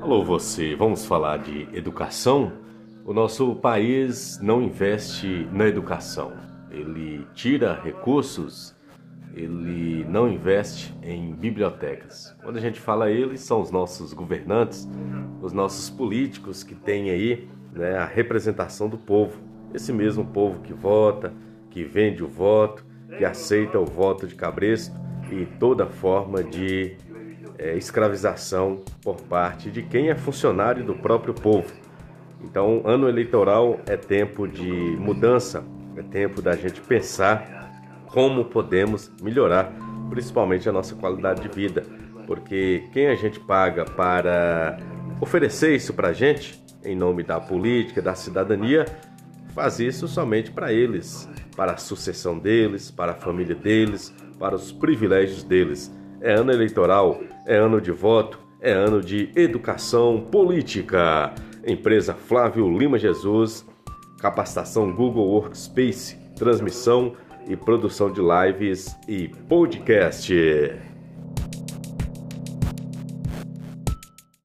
Alô você, vamos falar de educação? O nosso país não investe na educação. Ele tira recursos, ele não investe em bibliotecas. Quando a gente fala eles, são os nossos governantes, os nossos políticos que têm aí né, a representação do povo. Esse mesmo povo que vota, que vende o voto, que aceita o voto de cabresto e toda forma de é, escravização por parte de quem é funcionário do próprio povo. Então, ano eleitoral é tempo de mudança, é tempo da gente pensar como podemos melhorar, principalmente a nossa qualidade de vida, porque quem a gente paga para oferecer isso para a gente, em nome da política, da cidadania, faz isso somente para eles, para a sucessão deles, para a família deles, para os privilégios deles. É ano eleitoral, é ano de voto, é ano de educação política. Empresa Flávio Lima Jesus, capacitação Google Workspace, transmissão e produção de lives e podcast.